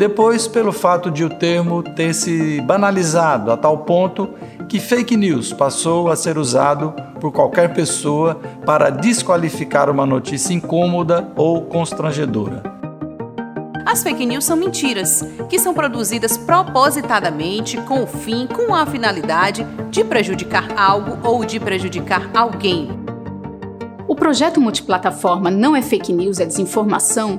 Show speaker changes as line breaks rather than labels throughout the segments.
Depois, pelo fato de o termo ter se banalizado a tal ponto que fake news passou a ser usado por qualquer pessoa para desqualificar uma notícia incômoda ou constrangedora.
As fake news são mentiras, que são produzidas propositadamente com o fim, com a finalidade de prejudicar algo ou de prejudicar alguém.
O projeto multiplataforma Não é Fake News, é Desinformação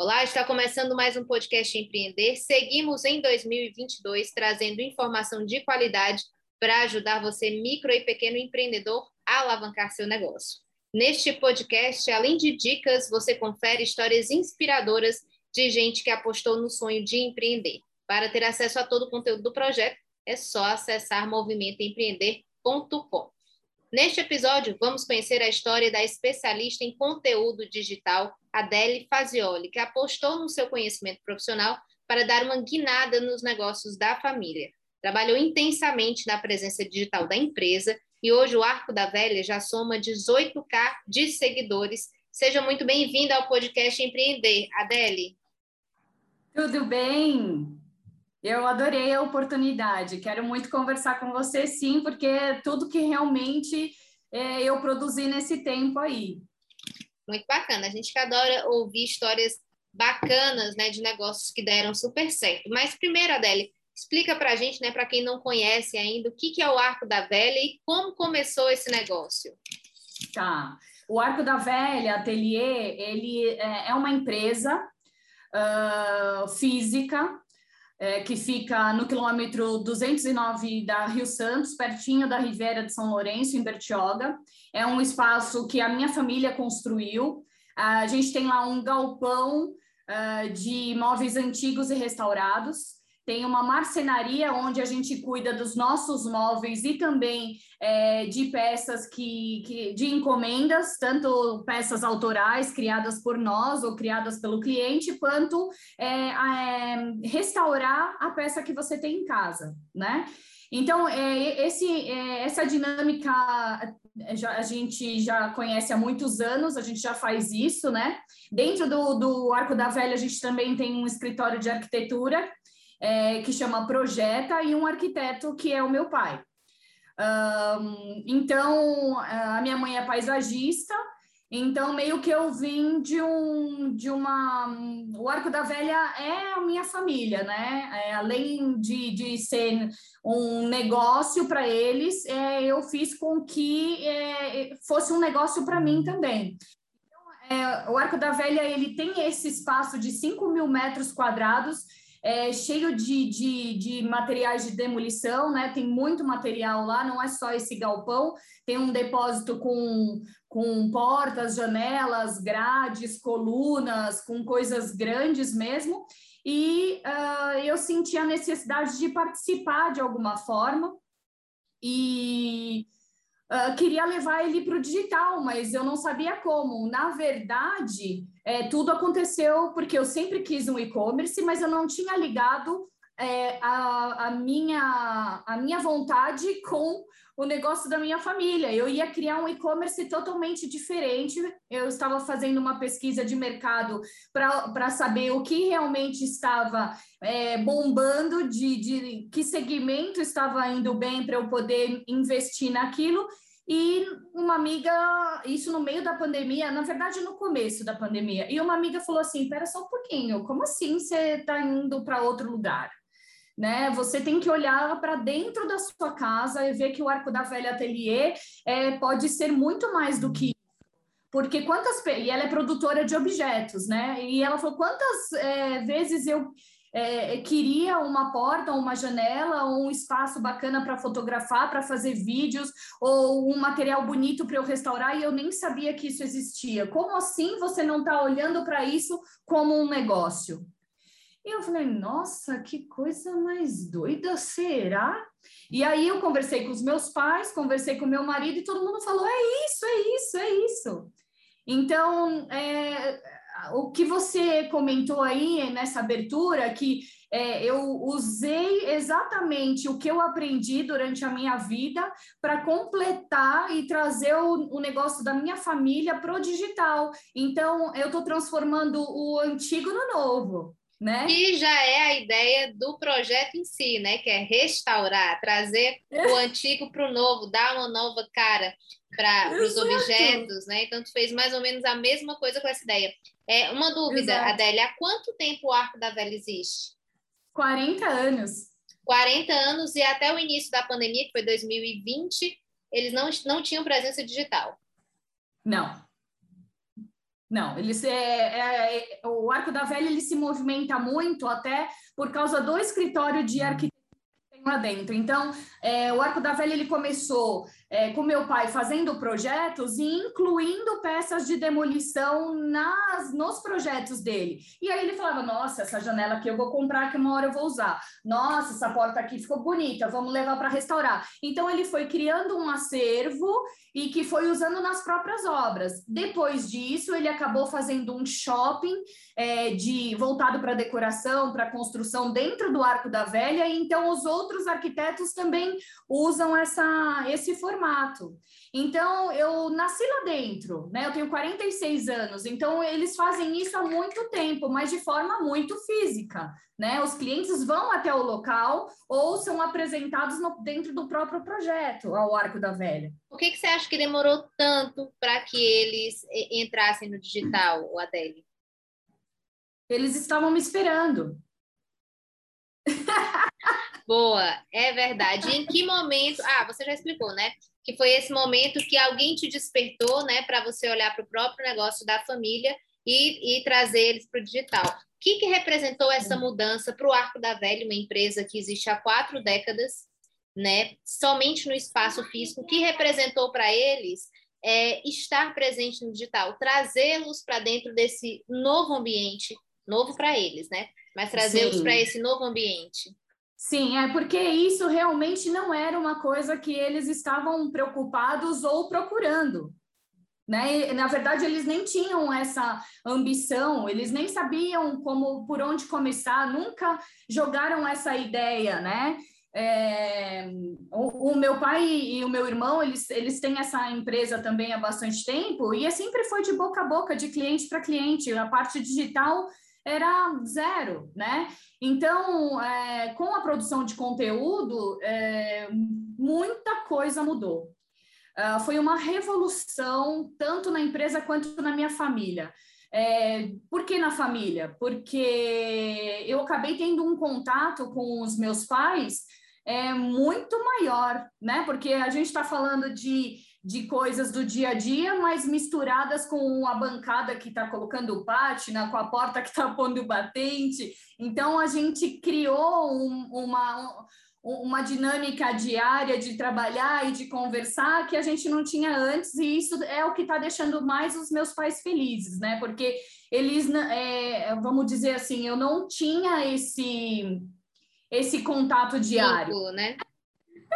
Olá, está começando mais um podcast Empreender. Seguimos em 2022 trazendo informação de qualidade para ajudar você, micro e pequeno empreendedor, a alavancar seu negócio. Neste podcast, além de dicas, você confere histórias inspiradoras de gente que apostou no sonho de empreender. Para ter acesso a todo o conteúdo do projeto, é só acessar movimentoempreender.com. Neste episódio, vamos conhecer a história da especialista em conteúdo digital, Adele Fazioli, que apostou no seu conhecimento profissional para dar uma guinada nos negócios da família. Trabalhou intensamente na presença digital da empresa e hoje o Arco da Velha já soma 18K de seguidores. Seja muito bem-vinda ao podcast Empreender, Adele.
Tudo bem? Eu adorei a oportunidade. Quero muito conversar com você, sim, porque é tudo que realmente é, eu produzi nesse tempo aí.
Muito bacana. A gente que adora ouvir histórias bacanas, né, de negócios que deram super certo. Mas primeiro, Adele, explica para a gente, né, para quem não conhece ainda, o que, que é o Arco da Velha e como começou esse negócio.
Tá. O Arco da Velha Atelier, ele é, é uma empresa uh, física é, que fica no quilômetro 209 da Rio Santos, pertinho da Riviera de São Lourenço, em Bertioga. É um espaço que a minha família construiu. A gente tem lá um galpão uh, de móveis antigos e restaurados tem uma marcenaria onde a gente cuida dos nossos móveis e também é, de peças que, que, de encomendas, tanto peças autorais criadas por nós ou criadas pelo cliente, quanto é, é, restaurar a peça que você tem em casa, né? Então, é, esse, é, essa dinâmica já, a gente já conhece há muitos anos, a gente já faz isso, né? Dentro do, do Arco da Velha, a gente também tem um escritório de arquitetura é, que chama Projeta, e um arquiteto que é o meu pai. Um, então, a minha mãe é paisagista, então meio que eu vim de um de uma o Arco da Velha é a minha família, né? É, além de, de ser um negócio para eles, é, eu fiz com que é, fosse um negócio para mim também. Então, é, o Arco da Velha ele tem esse espaço de 5 mil metros quadrados é cheio de, de, de, materiais de demolição, né? Tem muito material lá, não é só esse galpão, tem um depósito com, com portas, janelas, grades, colunas, com coisas grandes mesmo. e uh, eu senti a necessidade de participar de alguma forma e uh, queria levar ele para o digital, mas eu não sabia como. Na verdade, é, tudo aconteceu porque eu sempre quis um e-commerce, mas eu não tinha ligado é, a, a, minha, a minha vontade com o negócio da minha família. Eu ia criar um e-commerce totalmente diferente. Eu estava fazendo uma pesquisa de mercado para saber o que realmente estava é, bombando, de, de que segmento estava indo bem para eu poder investir naquilo. E uma amiga, isso no meio da pandemia, na verdade no começo da pandemia, e uma amiga falou assim: Pera só um pouquinho, como assim você está indo para outro lugar? Né? Você tem que olhar para dentro da sua casa e ver que o Arco da Velha Atelier é, pode ser muito mais do que porque quantas e ela é produtora de objetos, né? E ela falou quantas é, vezes eu é, queria uma porta, uma janela, ou um espaço bacana para fotografar, para fazer vídeos, ou um material bonito para eu restaurar e eu nem sabia que isso existia. Como assim você não está olhando para isso como um negócio? Eu falei, nossa, que coisa mais doida será? E aí eu conversei com os meus pais, conversei com meu marido e todo mundo falou: é isso, é isso, é isso. Então, é, o que você comentou aí nessa abertura, que é, eu usei exatamente o que eu aprendi durante a minha vida para completar e trazer o, o, negócio da minha família para o digital. Então, eu estou transformando o antigo no novo né?
Que já é a ideia do projeto em si, né? Que é restaurar, trazer o antigo para o novo, dar uma nova cara para os objetos, né? Então, tu fez mais ou menos a mesma coisa com essa ideia. É, uma dúvida, Exato. Adélia, há quanto tempo o Arco da Velha existe?
40 anos.
40 anos e até o início da pandemia, que foi 2020, eles não, não tinham presença digital.
Não, não, eles é, é, é, o Arco da Velha ele se movimenta muito até por causa do escritório de arquitetura que tem lá dentro. Então, é, o Arco da Velha ele começou é, com meu pai fazendo projetos e incluindo peças de demolição nas, nos projetos dele. E aí ele falava: Nossa, essa janela aqui eu vou comprar, que uma hora eu vou usar. Nossa, essa porta aqui ficou bonita, vamos levar para restaurar. Então ele foi criando um acervo e que foi usando nas próprias obras. Depois disso, ele acabou fazendo um shopping é, de voltado para decoração, para construção dentro do Arco da Velha. Então os outros arquitetos também usam essa, esse formato. Então, eu nasci lá dentro, né? Eu tenho 46 anos, então eles fazem isso há muito tempo, mas de forma muito física, né? Os clientes vão até o local ou são apresentados no, dentro do próprio projeto, ao Arco da Velha.
Por que, que você acha que demorou tanto para que eles entrassem no digital, o Adele?
Eles estavam me esperando.
Boa, é verdade. em que momento? Ah, você já explicou, né? Que foi esse momento que alguém te despertou, né, para você olhar para o próprio negócio da família e, e trazer eles para o digital. O que, que representou essa mudança para o Arco da Velha, uma empresa que existe há quatro décadas, né, somente no espaço físico? O que representou para eles é, estar presente no digital, trazê-los para dentro desse novo ambiente, novo para eles, né? Mas trazê-los para esse novo ambiente.
Sim, é porque isso realmente não era uma coisa que eles estavam preocupados ou procurando. Né? Na verdade, eles nem tinham essa ambição, eles nem sabiam como por onde começar, nunca jogaram essa ideia, né? É, o, o, meu pai e o meu irmão, eles, eles têm essa empresa também há bastante tempo, e é sempre foi de boca a boca, de cliente para cliente. A parte digital era zero, né? Então, é, com a produção de conteúdo, é, muita coisa mudou. Uh, foi uma revolução, tanto na empresa quanto na minha família. É, por que na família? Porque eu acabei tendo um contato com os meus pais é, muito maior, né? Porque a gente está falando de de coisas do dia a dia, mas misturadas com a bancada que está colocando o pátina, com a porta que está pondo batente. Então, a gente criou um, uma, uma dinâmica diária de trabalhar e de conversar que a gente não tinha antes, e isso é o que está deixando mais os meus pais felizes, né? Porque eles, é, vamos dizer assim, eu não tinha esse, esse contato diário. Vínculo,
né?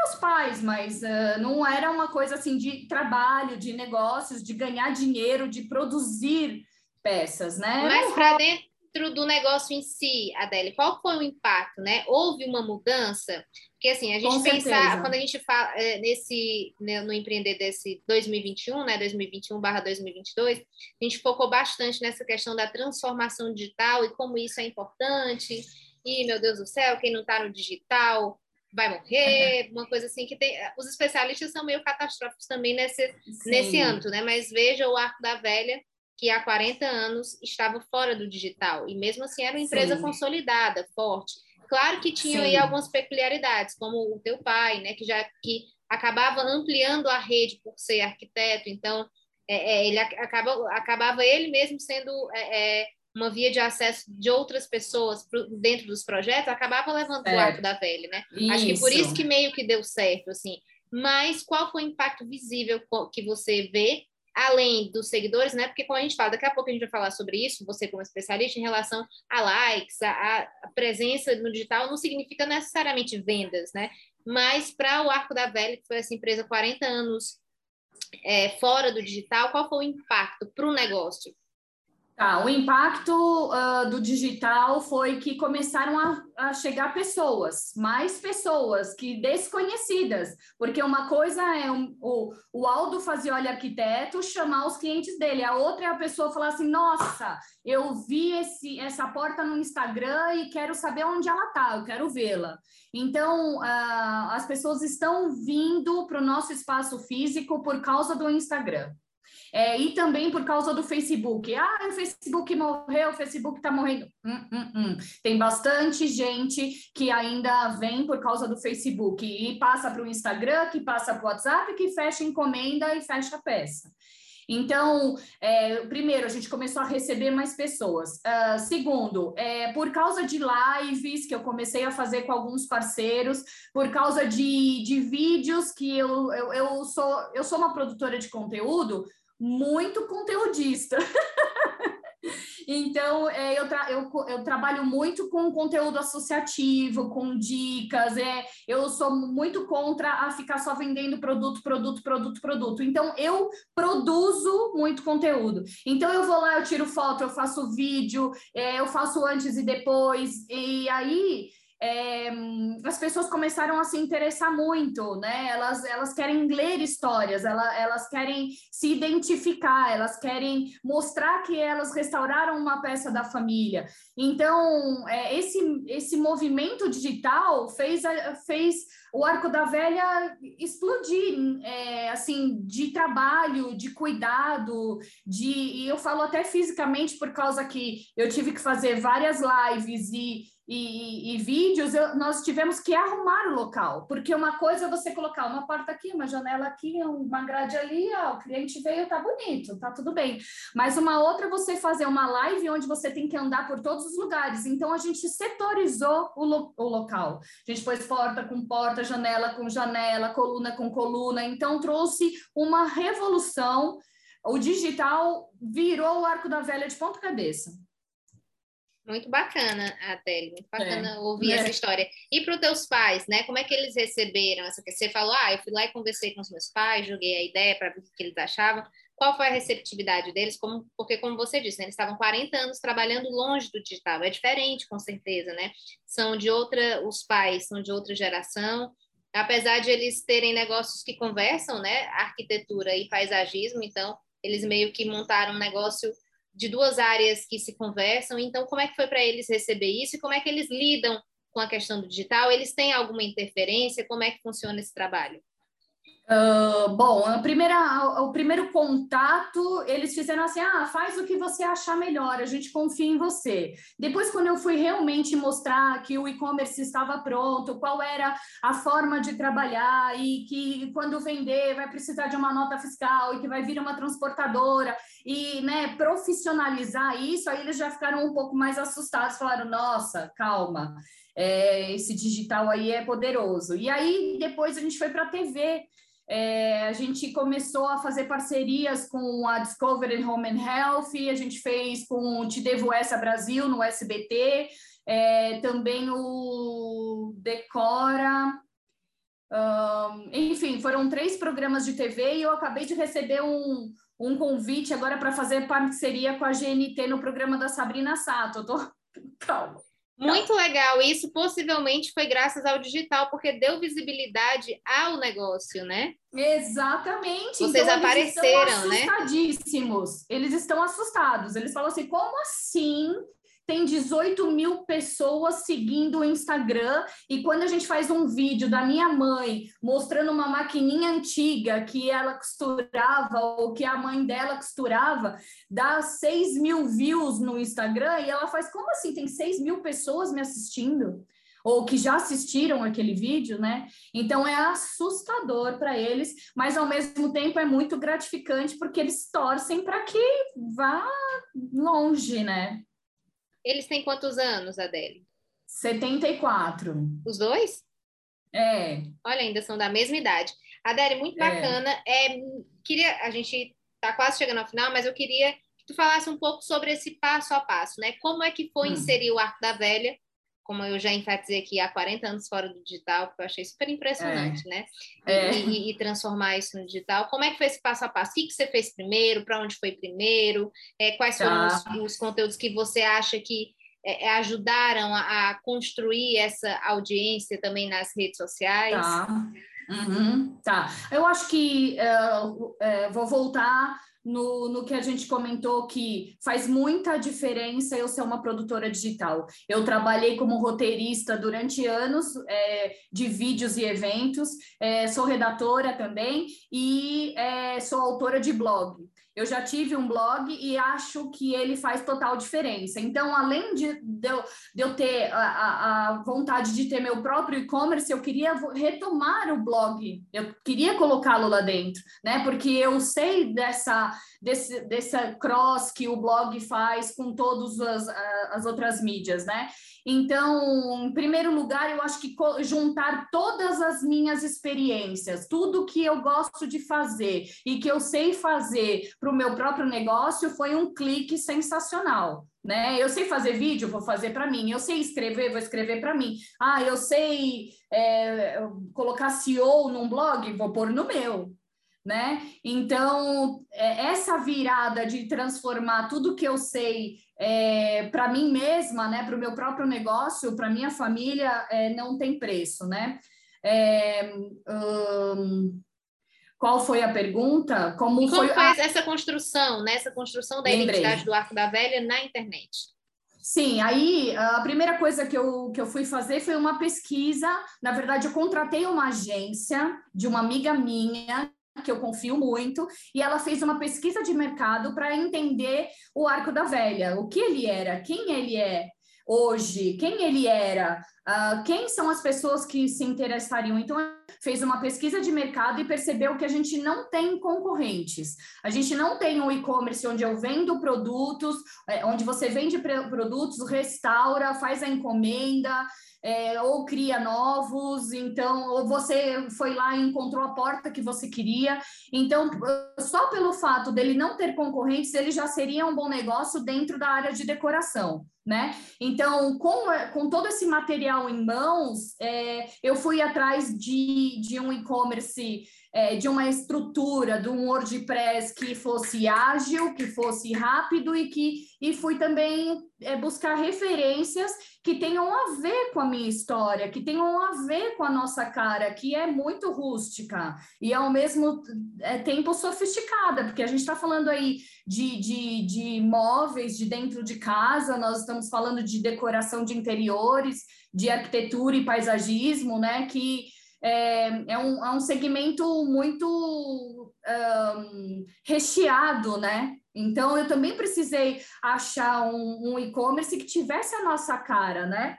Meus pais, mas uh, não era uma coisa assim de trabalho, de negócios, de ganhar dinheiro, de produzir peças, né?
Mas para dentro do negócio em si, Adele, qual foi o impacto, né? Houve uma mudança? Porque assim, a gente pensar, quando a gente fala é, nesse, né, no empreender desse 2021, né, 2021 barra 2022, a gente focou bastante nessa questão da transformação digital e como isso é importante. E, meu Deus do céu, quem não está no digital vai morrer, uhum. uma coisa assim que tem. Os especialistas são meio catastróficos também nesse, nesse âmbito, né? Mas veja o Arco da Velha, que há 40 anos estava fora do digital, e mesmo assim era uma empresa Sim. consolidada, forte. Claro que tinha aí algumas peculiaridades, como o teu pai, né, que já que acabava ampliando a rede por ser arquiteto, então é, é, ele acaba, acabava ele mesmo sendo é, é uma via de acesso de outras pessoas dentro dos projetos, acabava levando certo. o arco da velha, né? Isso. Acho que por isso que meio que deu certo, assim. Mas qual foi o impacto visível que você vê além dos seguidores, né? Porque como a gente fala, daqui a pouco a gente vai falar sobre isso, você como especialista, em relação a likes, a, a presença no digital não significa necessariamente vendas, né? Mas para o Arco da Velha, que foi essa empresa 40 anos é, fora do digital, qual foi o impacto para o negócio?
Tá, o impacto uh, do digital foi que começaram a, a, chegar pessoas, mais pessoas que desconhecidas, porque uma coisa é um, o, o Aldo Fazioli arquiteto chamar os clientes dele, a outra é a pessoa falar assim, nossa, eu vi esse, essa porta no Instagram e quero saber onde ela tá, eu quero vê-la. Então, uh, as pessoas estão vindo para o nosso espaço físico por causa do Instagram. É, e também por causa do Facebook. Ah, o Facebook morreu, o Facebook está morrendo. Hum, hum, hum. Tem bastante gente que ainda vem por causa do Facebook e passa para o Instagram, que passa para o WhatsApp, que fecha encomenda e fecha peça. Então, é, primeiro, a gente começou a receber mais pessoas. Uh, segundo, é, por causa de lives que eu comecei a fazer com alguns parceiros, por causa de, de vídeos que eu, eu, eu, sou, eu sou uma produtora de conteúdo, muito conteudista. então, é, eu, tra eu, eu, trabalho muito com conteúdo associativo, com dicas, é, eu sou muito contra a ficar só vendendo produto, produto, produto, produto. Então, eu produzo muito conteúdo. Então, eu vou lá, eu tiro foto, eu faço vídeo, é, eu faço antes e depois, e aí é, as pessoas começaram a se interessar muito, né? Elas, elas querem ler histórias, elas, elas querem se identificar, elas querem mostrar que elas restauraram uma peça da família. Então, é, esse, esse movimento digital fez, fez o Arco da Velha explodir, é, assim, de trabalho, de cuidado, de, e eu falo até fisicamente por causa que eu tive que fazer várias lives e e, e, vídeos, eu, nós tivemos que arrumar o local, porque uma coisa é você colocar uma porta aqui, uma janela aqui, uma grade ali, ó, o cliente veio, tá bonito, tá tudo bem. Mas uma outra é você fazer uma live onde você tem que andar por todos os lugares. Então a gente setorizou o, lo, o local. A gente pôs porta com porta, janela com janela, coluna com coluna. Então trouxe uma revolução. O digital virou o arco da velha de ponta cabeça.
Muito bacana, Adele, muito bacana é. ouvir é. essa história. E para os teus pais, né? Como é que eles receberam essa Você falou, ah, eu fui lá e conversei com os meus pais, joguei a ideia para ver o que eles achavam. Qual foi a receptividade deles? Como, porque, como você disse, né, eles estavam 40 anos trabalhando longe do digital. É diferente, com certeza, né? São de outra, os pais são de outra geração. Apesar de eles terem negócios que conversam, né? Arquitetura e paisagismo, então eles meio que montaram um negócio de duas áreas que se conversam. Então, como é que foi para eles receber isso e como é que eles lidam com a questão do digital? Eles têm alguma interferência? Como é que funciona esse trabalho?
Bom, a primeira, o primeiro contato, eles fizeram assim: ah, faz o que você achar melhor, a gente confia em você. Depois, quando eu fui realmente mostrar que o e-commerce estava pronto, qual era a forma de trabalhar e que quando vender vai precisar de uma nota fiscal e que vai vir uma transportadora e né, profissionalizar isso, aí eles já ficaram um pouco mais assustados, falaram: nossa, calma. É, esse digital aí é poderoso. E aí depois a gente foi para a TV é, a gente começou a fazer parcerias com a Discovery Home and Health, a gente fez com o Te Devo Essa Brasil no SBT, é, também o Decora. Um, enfim, foram três programas de TV e eu acabei de receber um, um convite agora para fazer parceria com a GNT no programa da Sabrina Sato. Eu tô... Calma.
Muito legal. Isso possivelmente foi graças ao digital, porque deu visibilidade ao negócio, né?
Exatamente.
Vocês então, apareceram, eles estão
né? assustadíssimos. Eles estão assustados. Eles falam assim: como assim tem 18 mil pessoas seguindo o Instagram, e quando a gente faz um vídeo da minha mãe mostrando uma maquininha antiga que ela costurava ou que a mãe dela costurava, dá 6 mil views no Instagram, e ela faz, como assim? Tem 6 mil pessoas me assistindo? ou que já assistiram aquele vídeo, né? Então é assustador para eles, mas ao mesmo tempo é muito gratificante porque eles torcem para que vá longe, né?
Eles têm quantos anos, Adele?
74.
Os dois?
É.
Olha, ainda são da mesma idade. Adele, muito é. bacana. É. é queria, a gente está quase chegando ao final, mas eu queria que tu falasse um pouco sobre esse passo a passo, né? Como é que foi hum. inserir o Arco da Velha como eu já enfatizei aqui, há 40 anos fora do digital, que eu achei super impressionante, é. né? É. E, e, transformar isso no digital. Como é que foi esse passo a passo? O que, que você fez primeiro? Para onde foi primeiro? É, quais tá. foram os, os, conteúdos que você acha que é, é, ajudaram a, a, construir essa audiência também nas redes sociais?
Tá. Uhum, tá. Eu acho que uh, uh, vou voltar no, no que a gente comentou que faz muita diferença eu ser uma produtora digital. Eu trabalhei como roteirista durante anos é, de vídeos e eventos, é, sou redatora também e é, sou autora de blog. Eu já tive um blog e acho que ele faz total diferença. Então, além de, de, eu, de eu ter a, a, vontade de ter meu próprio e-commerce, eu queria retomar o blog, eu queria colocá-lo lá dentro, né? Porque eu sei dessa, desse, dessa cross que o blog faz com todas as, as outras mídias, né? Então, em primeiro lugar, eu acho que juntar todas as minhas experiências, tudo que eu gosto de fazer e que eu sei fazer para o meu próprio negócio foi um clique sensacional. Né? Eu sei fazer vídeo, vou fazer para mim. Eu sei escrever, vou escrever para mim. Ah, eu sei é, colocar SEO num blog, vou pôr no meu né? Então, é, essa virada de transformar tudo que eu sei é, para mim mesma, né, para o meu próprio negócio, para minha família, é, não tem preço, né? É, hum, qual foi a pergunta?
Como, Como foi, foi a... essa construção, né? Essa construção da Lembrei. identidade do Arco da Velha na internet?
Sim, aí a primeira coisa que eu, que eu fui fazer foi uma pesquisa. Na verdade, eu contratei uma agência de uma amiga minha que eu confio muito, e ela fez uma pesquisa de mercado para entender o Arco da Velha, o que ele era, quem ele é hoje, quem ele era, uh, quem são as pessoas que se interessariam. Então, fez uma pesquisa de mercado e percebeu que a gente não tem concorrentes. A gente não tem um e-commerce onde eu vendo produtos, é, onde você vende produtos, restaura, faz a encomenda é, ou cria novos, então, ou você foi lá e encontrou a porta que você queria. Então, só pelo fato dele não ter concorrentes, ele já seria um bom negócio dentro da área de decoração. Né? Então, com, com todo esse material em mãos, é, eu fui atrás de, de um e-commerce é, de uma estrutura, de um WordPress que fosse ágil, que fosse rápido e que e fui também é, buscar referências que tenham a ver com a minha história, que tenham a ver com a nossa cara, que é muito rústica e ao mesmo é, tempo sofisticada, porque a gente está falando aí de, de, de móveis de dentro de casa, nós estamos falando de decoração de interiores, de arquitetura e paisagismo, né? Que é, é, um, é um segmento muito um, recheado, né? Então, eu também precisei achar um, um e-commerce que tivesse a nossa cara, né?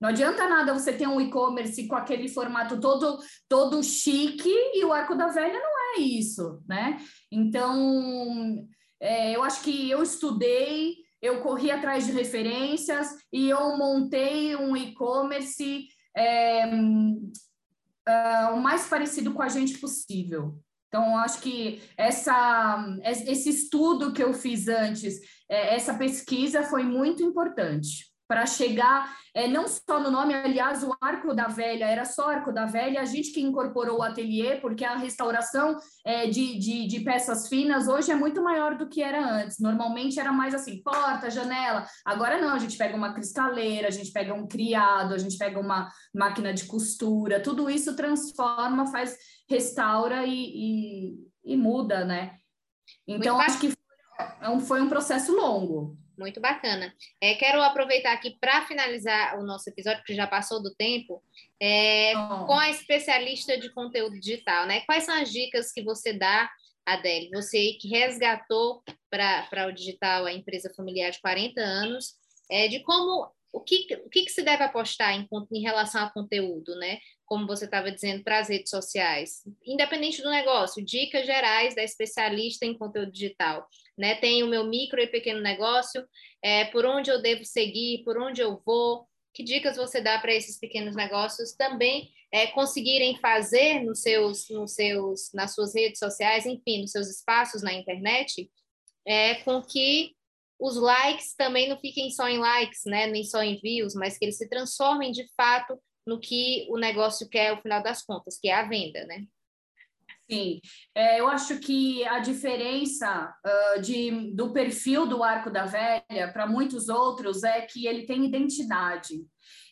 Não adianta nada você ter um e-commerce com aquele formato todo todo chique e o Arco da Velha não é isso, né? Então, é, eu acho que eu estudei, eu corri atrás de referências e eu montei um e-commerce é, uh, o mais parecido com a gente possível. Então, acho que essa, esse estudo que eu fiz antes, é, essa pesquisa foi muito importante para chegar, é, não só no nome, aliás, o Arco da Velha, era só Arco da Velha, a gente que incorporou o ateliê, porque a restauração é, de, de, de, peças finas hoje é muito maior do que era antes. Normalmente era mais assim, porta, janela. Agora não, a gente pega uma cristaleira, a gente pega um criado, a gente pega uma máquina de costura, tudo isso transforma, faz, restaura e, e, e muda, né? Então, acho que foi um, foi um processo longo.
Muito bacana. É, quero aproveitar aqui para finalizar o nosso episódio, que já passou do tempo, é, oh. com a especialista de conteúdo digital, né? Quais são as dicas que você dá, Adele? Você que resgatou para o digital a empresa familiar de 40 anos, é, de como o que, o que, que se deve apostar em, em relação ao conteúdo, né? Como você estava dizendo, para as redes sociais, independente do negócio, dicas gerais da especialista em conteúdo digital. Né? Tem o meu micro e pequeno negócio, é, por onde eu devo seguir, por onde eu vou, que dicas você dá para esses pequenos negócios também é, conseguirem fazer nos seus, nos seus, nas suas redes sociais, enfim, nos seus espaços na internet, é, com que os likes também não fiquem só em likes, né, nem só em views, mas que eles se transformem de fato no que o negócio quer ao final das contas, que é a venda, né?
Sim, é, eu acho que a diferença uh, de, do perfil do Arco da Velha para muitos outros é que ele tem identidade,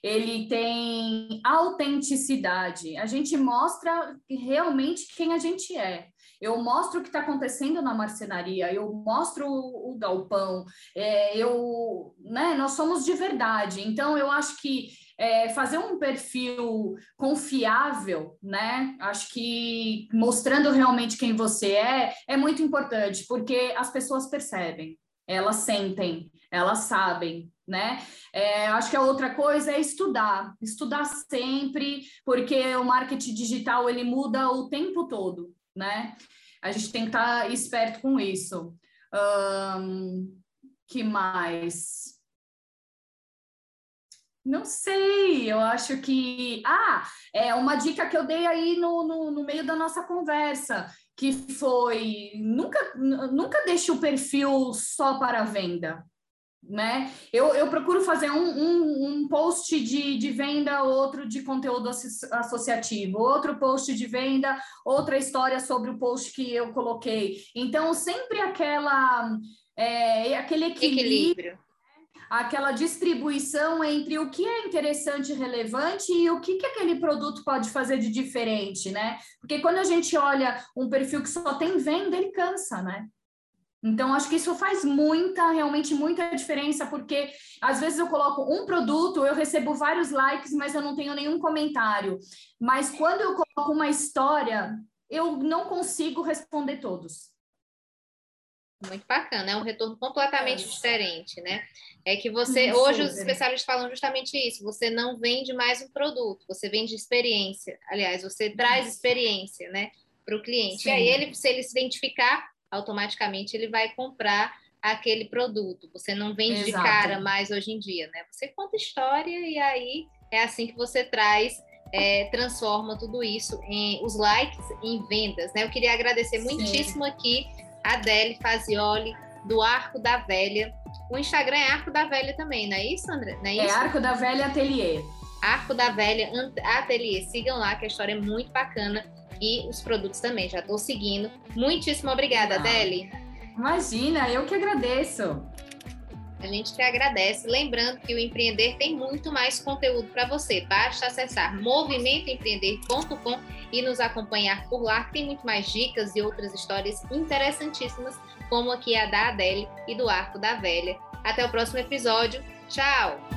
ele tem autenticidade. A gente mostra realmente quem a gente é eu mostro o que está acontecendo na marcenaria, eu mostro o, o galpão, é, eu, né, nós somos de verdade. Então, eu acho que é, fazer um perfil confiável, né? Acho que mostrando realmente quem você é é muito importante, porque as pessoas percebem, elas sentem, elas sabem, né? É, acho que a outra coisa é estudar, estudar sempre, porque o marketing digital ele muda o tempo todo né? A gente tem que estar tá esperto com isso. Um, que mais? Não sei, eu acho que. Ah, é uma dica que eu dei aí no, no, no meio da nossa conversa, que foi nunca, nunca deixe o perfil só para venda né? Eu, eu procuro fazer um, um, um, post de, de venda, outro de conteúdo associativo, outro post de venda, outra história sobre o post que eu coloquei. Então, sempre aquela é, aquele equilíbrio, equilíbrio. Né? aquela distribuição entre o que é interessante e relevante e o que, que aquele produto pode fazer de diferente, né? Porque quando a gente olha um perfil que só tem venda, ele cansa, né? Então, acho que isso faz muita, realmente muita diferença, porque às vezes eu coloco um produto, eu recebo vários likes, mas eu não tenho nenhum comentário. Mas quando eu coloco uma história, eu não consigo responder todos.
Muito bacana, é um retorno completamente é. diferente, né? É que você, isso, hoje os especialistas falam justamente isso, você não vende mais um produto, você vende experiência. Aliás, você traz experiência, né, para o cliente. Sim. E aí ele, se ele se identificar automaticamente ele vai comprar aquele produto. Você não vende Exato. de cara mais hoje em dia, né? Você conta história e aí é assim que você traz, é, transforma tudo isso em os likes em vendas, né? Eu queria agradecer Sim. muitíssimo aqui a Adele Fazioli do Arco da Velha. O Instagram é Arco da Velha também, não é isso, André? Não é,
é
isso?
é Arco da Velha Atelier.
Arco da Velha Atelier. Sigam lá, que a história é muito bacana e os produtos também. Já estou seguindo. Muitíssimo obrigada, Adele.
Imagina, eu que agradeço.
A gente que agradece. Lembrando que o Empreender tem muito mais conteúdo para você. Basta acessar movimentoempreender.com e nos acompanhar por lá, que tem muito mais dicas e outras histórias interessantíssimas, como aqui a da Adele e do Arco da Velha. Até o próximo episódio. Tchau!